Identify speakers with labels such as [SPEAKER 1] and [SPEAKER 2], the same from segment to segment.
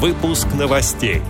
[SPEAKER 1] Выпуск новостей.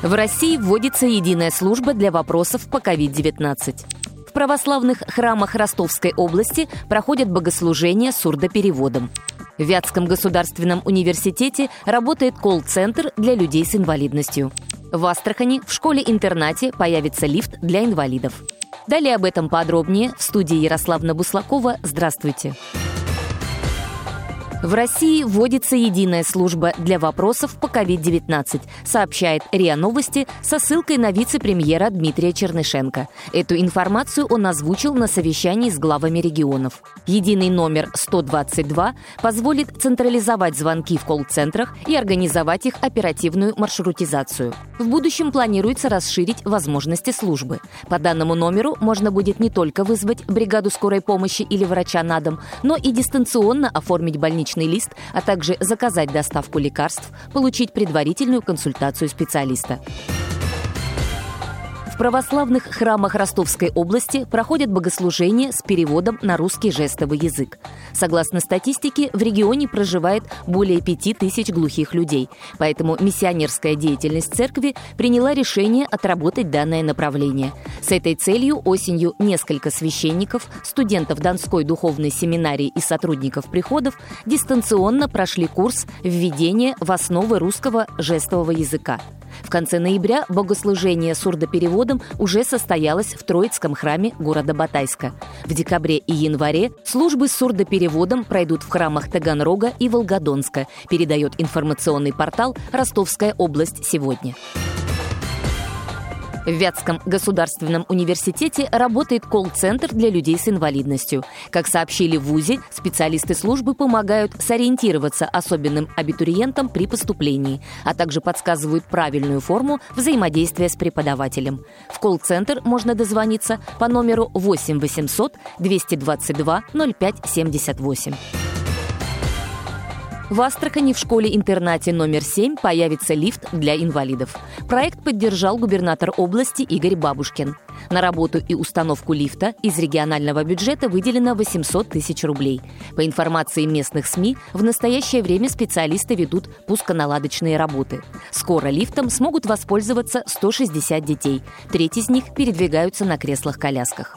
[SPEAKER 2] В России вводится единая служба для вопросов по COVID-19. В православных храмах Ростовской области проходят богослужения с сурдопереводом. В Вятском государственном университете работает колл-центр для людей с инвалидностью. В Астрахани в школе-интернате появится лифт для инвалидов. Далее об этом подробнее в студии Ярославна Буслакова. Здравствуйте. Здравствуйте. В России вводится единая служба для вопросов по COVID-19, сообщает РИА Новости со ссылкой на вице-премьера Дмитрия Чернышенко. Эту информацию он озвучил на совещании с главами регионов. Единый номер 122 позволит централизовать звонки в колл-центрах и организовать их оперативную маршрутизацию. В будущем планируется расширить возможности службы. По данному номеру можно будет не только вызвать бригаду скорой помощи или врача на дом, но и дистанционно оформить больничный больничный лист, а также заказать доставку лекарств, получить предварительную консультацию специалиста. В православных храмах Ростовской области проходят богослужения с переводом на русский жестовый язык. Согласно статистике, в регионе проживает более пяти тысяч глухих людей, поэтому миссионерская деятельность церкви приняла решение отработать данное направление. С этой целью осенью несколько священников, студентов Донской духовной семинарии и сотрудников приходов дистанционно прошли курс введения в основы русского жестового языка. В конце ноября богослужение сурдопереводом уже состоялось в Троицком храме города Батайска. В декабре и январе службы с сурдопереводом пройдут в храмах Таганрога и Волгодонска, передает информационный портал «Ростовская область сегодня». В Вятском государственном университете работает колл-центр для людей с инвалидностью. Как сообщили в ВУЗе, специалисты службы помогают сориентироваться особенным абитуриентам при поступлении, а также подсказывают правильную форму взаимодействия с преподавателем. В колл-центр можно дозвониться по номеру 8 800 222 0578. В Астрахани в школе-интернате номер 7 появится лифт для инвалидов. Проект поддержал губернатор области Игорь Бабушкин. На работу и установку лифта из регионального бюджета выделено 800 тысяч рублей. По информации местных СМИ, в настоящее время специалисты ведут пусконаладочные работы. Скоро лифтом смогут воспользоваться 160 детей. Треть из них передвигаются на креслах-колясках.